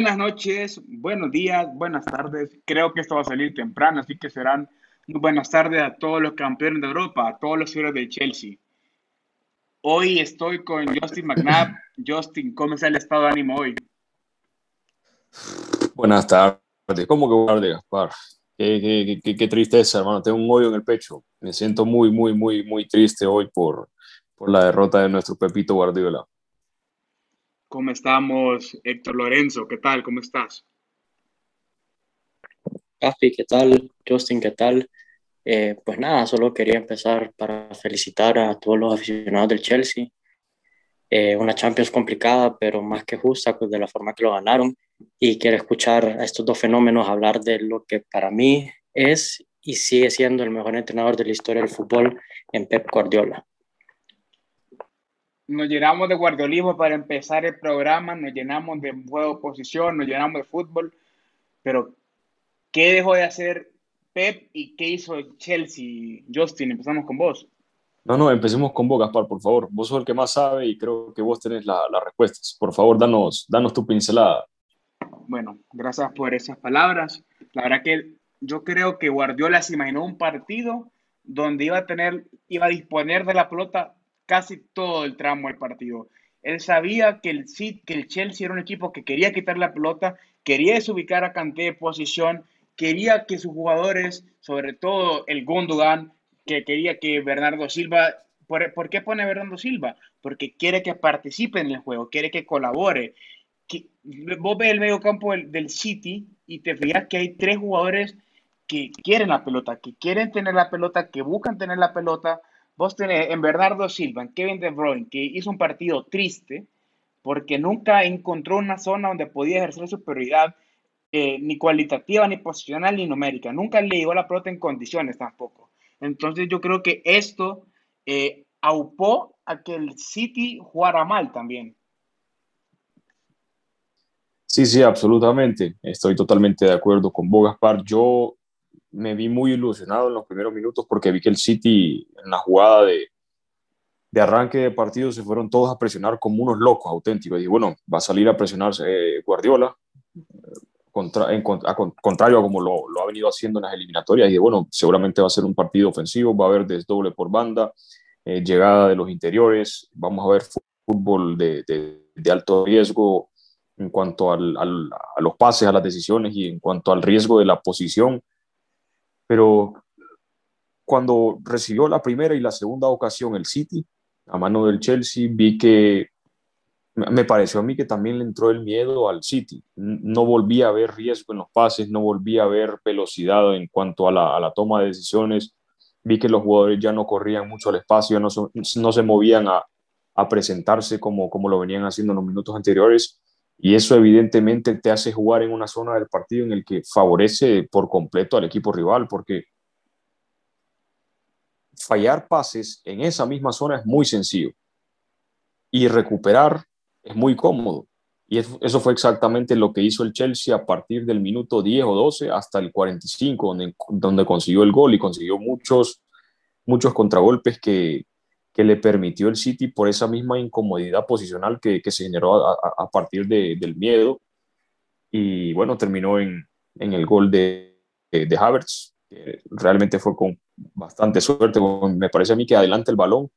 Buenas noches, buenos días, buenas tardes. Creo que esto va a salir temprano, así que serán muy buenas tardes a todos los campeones de Europa, a todos los héroes del Chelsea. Hoy estoy con Justin McNabb. Justin, ¿cómo está el estado de ánimo hoy? Buenas tardes. ¿Cómo que buenas tardes, Gaspar? Qué, qué, qué, tristeza, hermano. Tengo un hoyo en el pecho. Me siento muy, muy, muy, muy triste hoy por, por la derrota de nuestro Pepito Guardiola. ¿Cómo estamos, Héctor Lorenzo? ¿Qué tal? ¿Cómo estás? Gaspi, ¿qué tal? Justin, ¿qué tal? Eh, pues nada, solo quería empezar para felicitar a todos los aficionados del Chelsea. Eh, una Champions complicada, pero más que justa, pues de la forma que lo ganaron. Y quiero escuchar a estos dos fenómenos hablar de lo que para mí es y sigue siendo el mejor entrenador de la historia del fútbol en Pep Guardiola nos llenamos de guardiolismo para empezar el programa, nos llenamos de juego de posición, nos llenamos de fútbol, pero ¿qué dejó de hacer Pep y qué hizo Chelsea? Justin, empezamos con vos. No, no, empecemos con vos, Gaspar, por favor. Vos sos el que más sabe y creo que vos tenés las respuestas. Por favor, danos, danos tu pincelada. Bueno, gracias por esas palabras. La verdad que yo creo que Guardiola se imaginó un partido donde iba a tener, iba a disponer de la pelota casi todo el tramo del partido. Él sabía que el, que el Chelsea era un equipo que quería quitar la pelota, quería desubicar a Kanté de posición, quería que sus jugadores, sobre todo el Gundogan, que quería que Bernardo Silva, ¿por, qué pone Bernardo Silva? Porque quiere que participe en el juego, quiere que colabore. Que, vos ves el medio campo del, del City y te fijas que hay tres jugadores que quieren la pelota, que quieren tener la pelota, que buscan tener la pelota, Vos tenés en Bernardo Silva, en Kevin De Bruyne, que hizo un partido triste porque nunca encontró una zona donde podía ejercer superioridad eh, ni cualitativa, ni posicional, ni numérica. Nunca le llegó la pelota en condiciones tampoco. Entonces yo creo que esto eh, aupó a que el City jugara mal también. Sí, sí, absolutamente. Estoy totalmente de acuerdo con Bogaspar. Yo me vi muy ilusionado en los primeros minutos porque vi que el City en la jugada de, de arranque de partido se fueron todos a presionar como unos locos auténticos. Y bueno, va a salir a presionarse eh, Guardiola, contra, en, contrario a como lo, lo, ha venido haciendo en las eliminatorias. Y bueno, seguramente va a ser un partido ofensivo, va a haber desdoble por banda, eh, llegada de los interiores, vamos a ver fútbol de, de, alto riesgo en cuanto al, al, a los pases, a las decisiones y en cuanto al riesgo de la posición pero cuando recibió la primera y la segunda ocasión el City a mano del Chelsea, vi que me pareció a mí que también le entró el miedo al City. No volvía a ver riesgo en los pases, no volvía a ver velocidad en cuanto a la, toma de decisiones. Vi que los jugadores ya no corrían mucho al espacio, no, no se movían a, presentarse como lo venían haciendo en los minutos anteriores. Y eso evidentemente te hace jugar en una zona del partido en el que favorece por completo al equipo rival, porque fallar pases en esa misma zona es muy sencillo y recuperar es muy cómodo. Y eso fue exactamente lo que hizo el Chelsea a partir del minuto 10 o 12 hasta el 45, donde, donde consiguió el gol y consiguió muchos, muchos contragolpes que, que le permitió el City por esa misma incomodidad posicional que, se generó a, partir de, del miedo. Y bueno, terminó en, el gol de, de, Havertz, que realmente fue con bastante suerte. Me parece a mí que adelanta el balón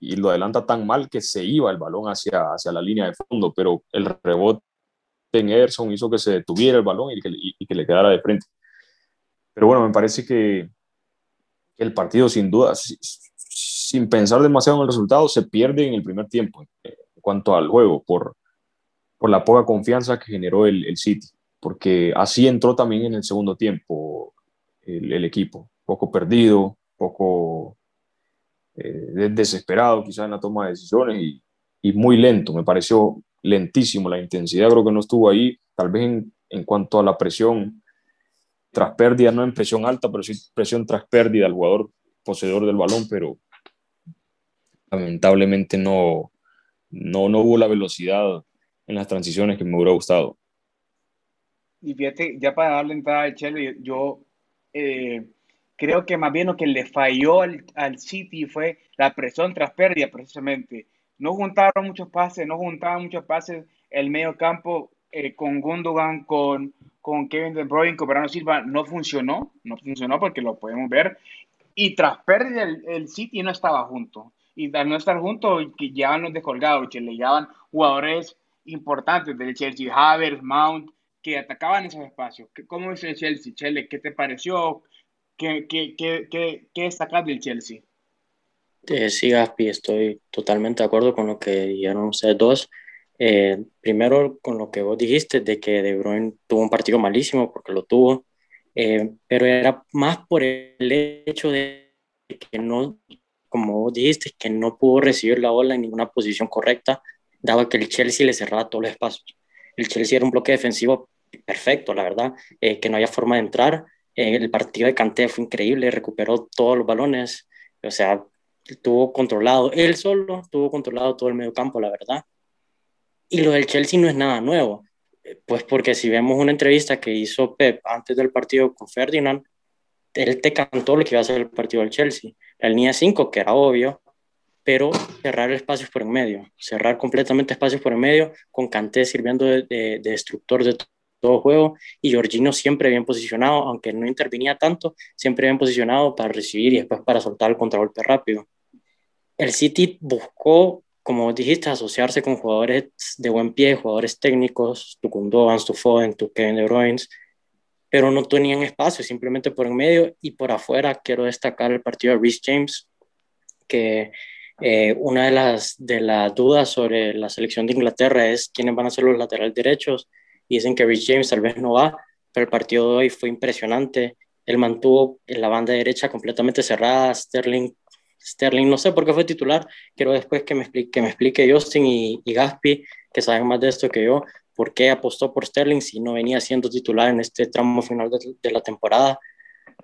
y lo adelanta tan mal que se iba el balón hacia, hacia la línea de fondo, pero el rebote en Ederson hizo que se detuviera el balón y que, y que le quedara de frente. Pero bueno, me parece que el partido sin duda, sin pensar demasiado en el resultado, se pierde en el primer tiempo en cuanto al juego, por, por la poca confianza que generó el, el City, porque así entró también en el segundo tiempo el, el equipo, poco perdido, poco eh, desesperado quizás en la toma de decisiones y, y, muy lento, me pareció lentísimo, la intensidad creo que no estuvo ahí, tal vez en, en cuanto a la presión tras pérdida, no en presión alta, pero sí presión tras pérdida al jugador poseedor del balón, pero lamentablemente no, no, no hubo la velocidad en las transiciones que me hubiera gustado. Y fíjate, ya para darle entrada a Chelsea, yo eh, creo que más bien lo que le falló al, al, City fue la presión tras pérdida, precisamente. No juntaron muchos pases, no juntaban muchos pases, el medio campo eh, con Gundogan, con, con Kevin De Bruyne, con Bernardo Silva, no funcionó, no funcionó porque lo podemos ver. Y tras perder el, el City no estaba junto. Y al no estar junto, que llevan los descolgados, que le llevaban jugadores importantes del Chelsea, Havertz, Mount, que atacaban esos espacios. ¿Cómo es el Chelsea? Chele, ¿qué te pareció? ¿Qué, qué, qué, qué, qué destacas del Chelsea? Eh, sí, Gaspi, estoy totalmente de acuerdo con lo que dijeron ustedes dos. Eh, primero, con lo que vos dijiste de que De Bruyne tuvo un partido malísimo, porque lo tuvo, eh, pero era más por el hecho de que no, como vos dijiste, que no pudo recibir la bola en ninguna posición correcta, daba que el Chelsea le cerraba todos los espacios. El Chelsea era un bloque defensivo perfecto, la verdad, eh, que no había forma de entrar. el partido de Kanté fue increíble, recuperó todos los balones, o sea, tuvo controlado él solo, tuvo controlado todo el medio campo, la verdad. Y lo del Chelsea no es nada nuevo, pues porque si vemos una entrevista que hizo Pep antes del partido con Ferdinand, él te cantó lo que iba a ser el partido del Chelsea. La línea 5, que era obvio, pero cerrar espacios por en medio, cerrar completamente espacios por en medio, con Kanté sirviendo de, de, de destructor de todo juego y Jorginho siempre bien posicionado, aunque no intervenía tanto, siempre bien posicionado para recibir y después para soltar el contragolpe rápido. El City buscó, como dijiste, asociarse con jugadores de buen pie, jugadores técnicos, tu Kundogan, tu tu Kevin De Bruyne, pero no tenían espacio, simplemente por en medio y por afuera quiero destacar el partido de Rhys James, que eh, una de las, de las dudas sobre la selección de Inglaterra es quiénes van a ser los laterales derechos. Y dicen que Rhys James tal vez no va, pero el partido de hoy fue impresionante. Él mantuvo la banda derecha completamente cerrada. Sterling Sterling, no sé por qué fue titular, quiero después que me explique, que me explique Justin y, Gaspi, que saben más de esto que yo, por qué apostó por Sterling si no venía siendo titular en este tramo final de, la temporada.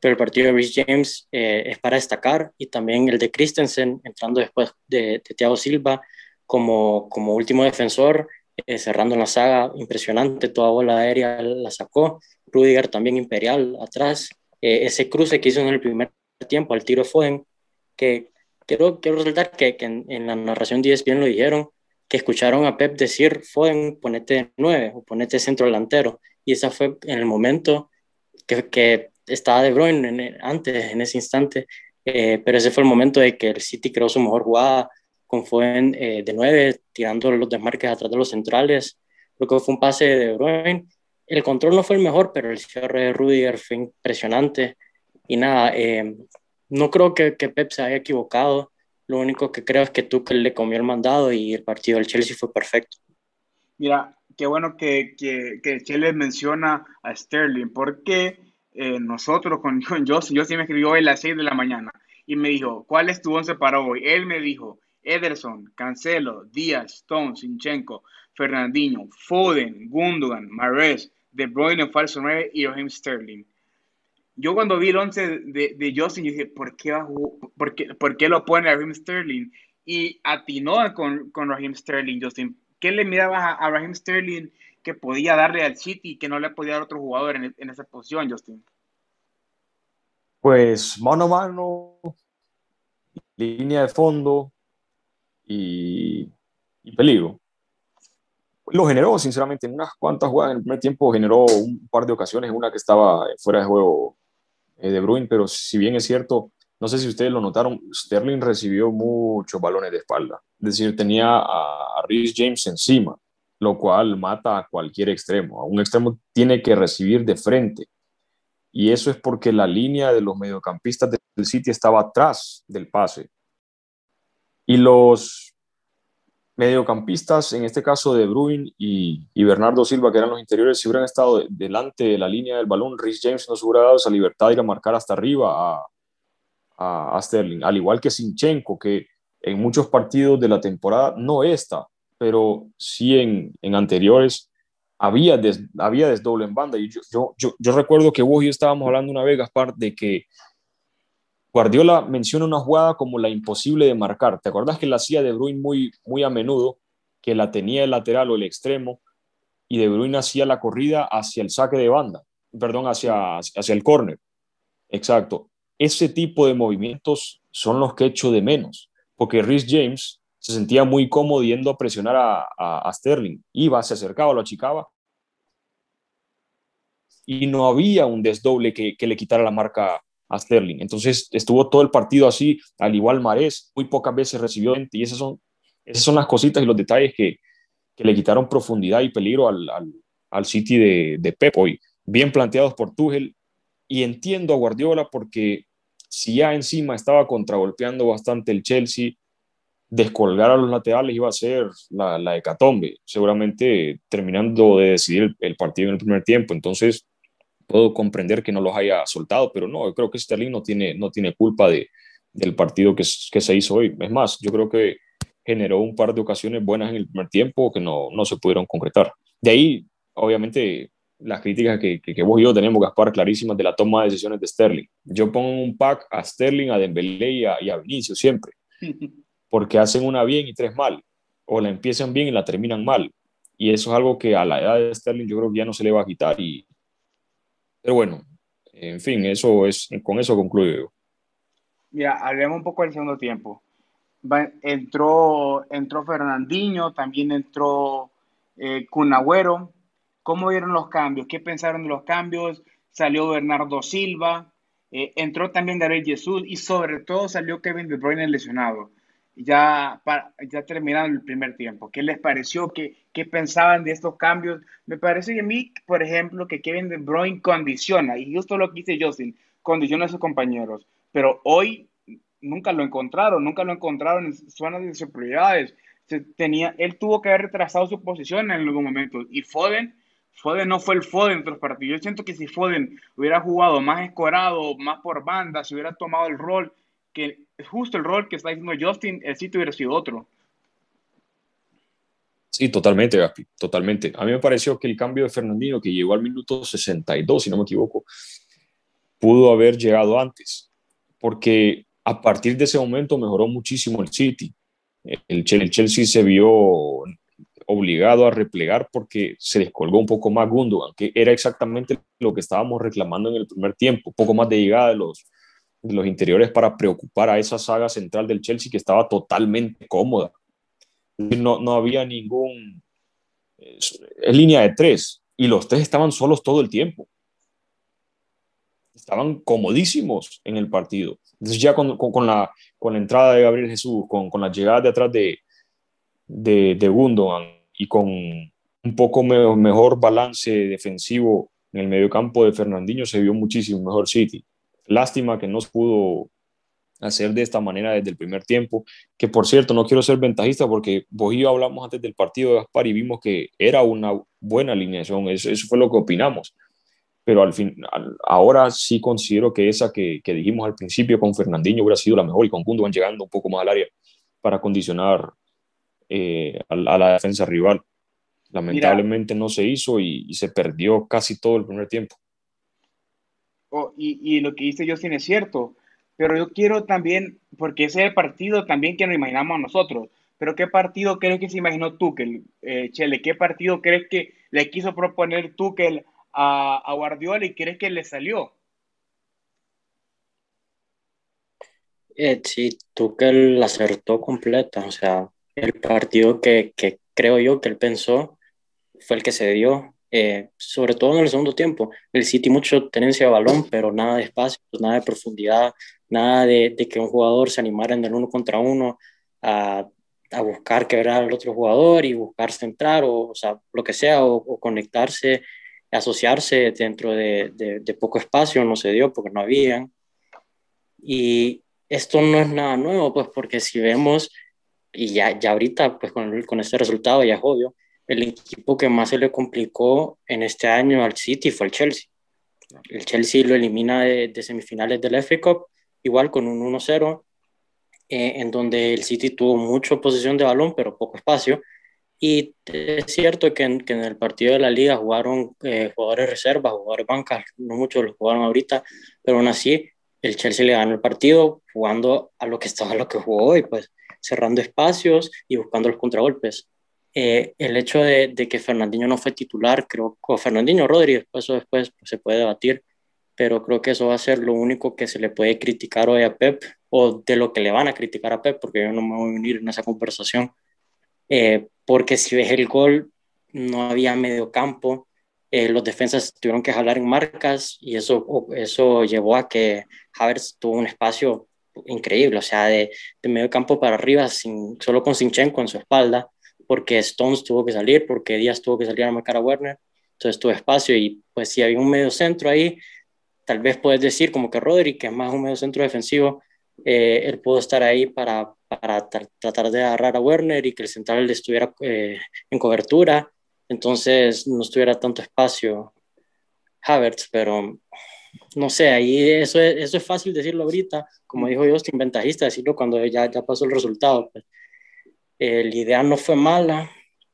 Pero el partido de Rich James eh, es para destacar y también el de Christensen entrando después de, de Thiago Silva como, último defensor, eh, cerrando la saga, impresionante, toda bola aérea la sacó. Rudiger también imperial atrás. Eh, ese cruce que hizo en el primer tiempo al tiro Foden que quiero, quiero resaltar que, en, la narración 10 bien lo dijeron, que escucharon a Pep decir, Foden, ponete 9 o ponete centro delantero. Y ese fue en el momento que, que estaba De Bruyne antes, en ese instante. Eh, pero ese fue el momento de que el City creó su mejor jugada con Foden eh, de 9, tirando los desmarques atrás de los centrales. Creo que fue un pase de De Bruyne. El control no fue el mejor, pero el cierre de Rudiger fue impresionante. Y nada, eh, no creo que, que, Pep se haya equivocado. Lo único que creo es que que le comió el mandado y el partido del Chelsea fue perfecto. Mira, qué bueno que, que, que Chelsea menciona a Sterling, porque eh, nosotros con, con yo sí me escribió hoy a las 6 de la mañana y me dijo, ¿cuál es tu once para hoy? Él me dijo, Ederson, Cancelo, Díaz, Stone, Sinchenko, Fernandinho, Foden, Gundogan, Mares, De Bruyne, falso 9 y Raheem Sterling yo cuando vi el 11 de, de Justin, dije, ¿por qué, por, qué, ¿por qué, lo pone a Raheem Sterling? Y atinó con, con Raheem Sterling, Justin. ¿Qué le mirabas a, a, Raheem Sterling que podía darle al City y que no le podía dar a otro jugador en, en esa posición, Justin? Pues mano a mano, línea de fondo y, y peligro lo generó, sinceramente, en unas cuantas jugadas en el primer tiempo generó un par de ocasiones, una que estaba fuera de juego eh, de Bruin, pero si bien es cierto, no sé si ustedes lo notaron, Sterling recibió muchos balones de espalda. Es decir, tenía a, a Rhys James encima, lo cual mata a cualquier extremo. A un extremo tiene que recibir de frente. Y eso es porque la línea de los mediocampistas del City estaba atrás del pase. Y los mediocampistas, en este caso de Bruin y, y, Bernardo Silva, que eran los interiores, si hubieran estado delante de la línea del balón, Rhys James nos hubiera dado esa libertad de ir a marcar hasta arriba a, a, Sterling, al igual que Sinchenko, que en muchos partidos de la temporada, no esta, pero sí en, en anteriores, había, des, había desdoble en banda. Y yo, yo, yo, yo, recuerdo que vos y yo estábamos hablando una vez, Gaspar, de que Guardiola menciona una jugada como la imposible de marcar. ¿Te acuerdas que la hacía De Bruyne muy, muy a menudo, que la tenía el lateral o el extremo y De Bruyne hacía la corrida hacia el saque de banda, perdón, hacia, hacia el córner? Exacto. Ese tipo de movimientos son los que echo de menos, porque Rhys James se sentía muy cómodo yendo a presionar a, a, a Sterling. Iba, se acercaba, lo achicaba y no había un desdoble que, le quitara la marca a Sterling. Entonces estuvo todo el partido así, al igual Marés, muy pocas veces recibió y esas son, esas son las cositas y los detalles que, le quitaron profundidad y peligro al, al, City de, de Pep bien planteados por Tuchel y entiendo a Guardiola porque si ya encima estaba contragolpeando bastante el Chelsea, descolgar a los laterales iba a ser la, la hecatombe, seguramente terminando de decidir el, partido en el primer tiempo. Entonces, puedo comprender que no los haya soltado, pero no, yo creo que Sterling no tiene, no tiene culpa de, del partido que, que se hizo hoy. Es más, yo creo que generó un par de ocasiones buenas en el primer tiempo que no, no se pudieron concretar. De ahí, obviamente, las críticas que, que, vos y yo tenemos, Gaspar, clarísimas de la toma de decisiones de Sterling. Yo pongo un pack a Sterling, a Dembélé y a, y a Vinicius siempre. porque hacen una bien y tres mal, o la empiezan bien y la terminan mal. Y eso es algo que a la edad de Sterling yo creo que ya no se le va a quitar. Y... Pero bueno, en fin, eso es, con eso concluyo. Mira, hablemos un poco del segundo tiempo. entró, entró Fernandinho, también entró eh, Cunagüero. ¿Cómo vieron los cambios? ¿Qué pensaron de los cambios? Salió Bernardo Silva, eh, entró también Gabriel Jesús y sobre todo salió Kevin De Bruyne lesionado ya, para, ya terminaron el primer tiempo. ¿Qué les pareció? ¿Qué, ¿Qué pensaban de estos cambios? Me parece que a mí, por ejemplo, que Kevin De Bruyne condiciona, y justo lo que dice Justin, condiciona a sus compañeros, pero hoy nunca lo encontraron, nunca lo encontraron en zonas de superioridades. Tenía, él tuvo que haber retrasado su posición en algún momento, y Foden, Foden no fue el Foden de los partidos. Yo siento que si Foden hubiera jugado más escorado, más por banda, si hubiera tomado el rol justo el rol que está diciendo Justin, el sitio hubiera sido otro. Sí, totalmente, Gaspi, totalmente. A mí me pareció que el cambio de Fernandino, que llegó al minuto 62, si no me equivoco, pudo haber llegado antes, porque a partir de ese momento mejoró muchísimo el City. El, Chelsea se vio obligado a replegar porque se descolgó un poco más Gundogan, que era exactamente lo que estábamos reclamando en el primer tiempo, poco más de llegada de los, los interiores para preocupar a esa saga central del Chelsea que estaba totalmente cómoda. No, no había ningún... Es, línea de tres y los tres estaban solos todo el tiempo. Estaban comodísimos en el partido. Ya con, con, la, con la entrada de Gabriel Jesús, con, con la llegada de atrás de, de, de Gundogan y con un poco mejor balance defensivo en el mediocampo de Fernandinho, se vio muchísimo mejor City. Lástima que no se pudo hacer de esta manera desde el primer tiempo, que por cierto, no quiero ser ventajista porque vos y yo hablamos antes del partido de Gaspar y vimos que era una buena alineación, eso, fue lo que opinamos, pero al fin, ahora sí considero que esa que, dijimos al principio con Fernandinho hubiera sido la mejor y con van llegando un poco más al área para condicionar eh, a, la defensa rival. Lamentablemente no se hizo y se perdió casi todo el primer tiempo y, lo que dice Justin es cierto, pero yo quiero también, porque ese es el partido también que nos imaginamos nosotros, pero ¿qué partido crees que se imaginó Tuchel, eh, Chele? ¿Qué partido crees que le quiso proponer Tuchel a, a Guardiola y crees que le salió? Eh, sí, Tuchel acertó completa, o sea, el partido que, que creo yo que él pensó fue el que se dio, eh, sobre todo en el segundo tiempo. El City mucho tenencia de balón, pero nada de espacio, nada de profundidad, nada de, que un jugador se animara en el uno contra uno a, a buscar quebrar al otro jugador y buscar centrar o, o lo que sea, o, conectarse, asociarse dentro de, de, poco espacio, no se dio porque no habían. Y esto no es nada nuevo, pues porque si vemos, y ya, ya ahorita, pues con, con este resultado ya es obvio, el equipo que más se le complicó en este año al City fue el Chelsea. El Chelsea lo elimina de, semifinales del FA Cup, igual con un 1-0, eh, en donde el City tuvo mucha posición de balón, pero poco espacio. Y es cierto que en, el partido de la liga jugaron eh, jugadores reservas, jugadores bancas, no muchos los jugaron ahorita, pero aún así el Chelsea le ganó el partido jugando a lo que estaba, a lo que jugó hoy, pues cerrando espacios y buscando los contragolpes. Eh, el hecho de, que Fernandinho no fue titular, creo, o Fernandinho Rodríguez, pues eso después se puede debatir, pero creo que eso va a ser lo único que se le puede criticar hoy a Pep, o de lo que le van a criticar a Pep, porque yo no me voy a unir en esa conversación, eh, porque si ves el gol, no había medio campo, eh, los defensas tuvieron que jalar en marcas y eso, eso llevó a que Havertz tuvo un espacio increíble, o sea, de, de medio campo para arriba, sin, solo con Sinchenko en su espalda, porque Stones tuvo que salir, porque Díaz tuvo que salir a marcar a Werner, entonces tuvo espacio y pues si había un medio centro ahí, tal vez puedes decir como que Rodri, que es más un medio centro defensivo, eh, él pudo estar ahí para, para tratar de agarrar a Werner y que el central estuviera eh, en cobertura, entonces no estuviera tanto espacio Havertz, pero no sé, ahí eso es, eso es fácil decirlo ahorita, como dijo Justin, ventajista decirlo cuando ya, ya pasó el resultado. Pues. Eh, la idea no fue mala,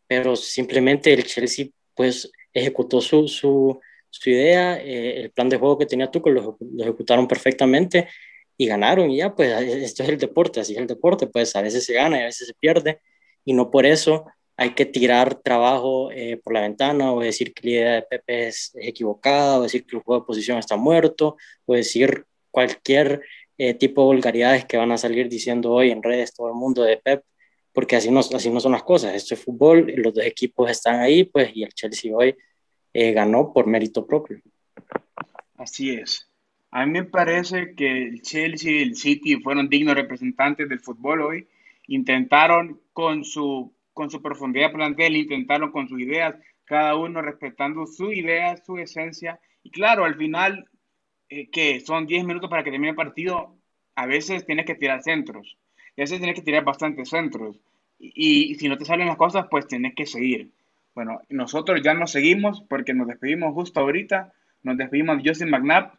pero simplemente el Chelsea pues ejecutó su, su, su idea, eh, el plan de juego que tenía Tuchel lo, lo, ejecutaron perfectamente y ganaron y ya pues esto es el deporte, así es el deporte, pues a veces se gana y a veces se pierde y no por eso hay que tirar trabajo eh, por la ventana o decir que la idea de Pepe es, equivocada o decir que el juego de posición está muerto o decir cualquier eh, tipo de vulgaridades que van a salir diciendo hoy en redes todo el mundo de Pep, porque así no, así no son las cosas. Esto es fútbol, los dos equipos están ahí, pues, y el Chelsea hoy eh, ganó por mérito propio. Así es. A mí me parece que el Chelsea y el City fueron dignos representantes del fútbol hoy. Intentaron con su con su profundidad plantel, intentaron con sus ideas, cada uno respetando su idea, su esencia. Y claro, al final, eh, que son 10 minutos para que termine el partido, a veces tienes que tirar centros. Y a veces tienes que tirar bastantes centros. Y, si no te salen las cosas, pues tienes que seguir. Bueno, nosotros ya nos seguimos porque nos despedimos justo ahorita. Nos despedimos de Justin McNabb.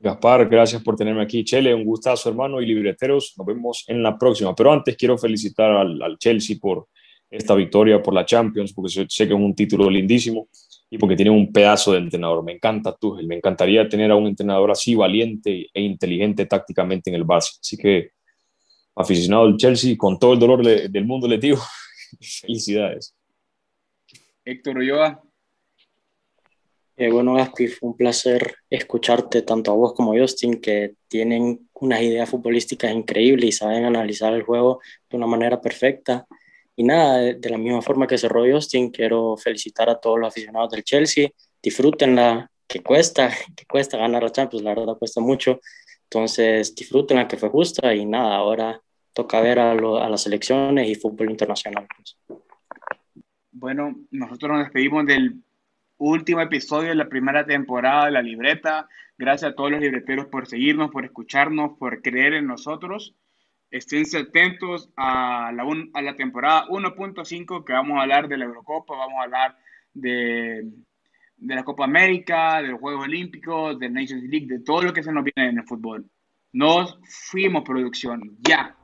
Gaspar, gracias por tenerme aquí. Chele, un gustazo, hermano. Y libreteros, nos vemos en la próxima. Pero antes quiero felicitar al, al Chelsea por esta victoria por la Champions, porque sé que es un título lindísimo y porque tiene un pedazo de entrenador. Me encanta Tuchel, me encantaría tener a un entrenador así valiente e inteligente tácticamente en el Barça. Así que, aficionado del Chelsea, con todo el dolor del mundo le digo, felicidades. Héctor Ulloa. Eh, bueno, Gaspi, fue un placer escucharte tanto a vos como a Justin, que tienen unas ideas futbolísticas increíbles y saben analizar el juego de una manera perfecta. Y nada, de, la misma forma que cerró Justin, quiero felicitar a todos los aficionados del Chelsea. Disfrútenla, que cuesta, que cuesta ganar la Champions, la verdad cuesta mucho. Entonces, disfrútenla, que fue justa. Y nada, ahora toca ver a, a las elecciones y fútbol internacional. Pues. Bueno, nosotros nos despedimos del último episodio de la primera temporada de la libreta. Gracias a todos los libreteros por seguirnos, por escucharnos, por creer en nosotros estén atentos a la, a la temporada 1.5 que vamos a hablar de la Eurocopa, vamos a hablar de, de la Copa América, de los Juegos Olímpicos, de Nations League, de todo lo que se nos viene en el fútbol. Nos fuimos producción, ya.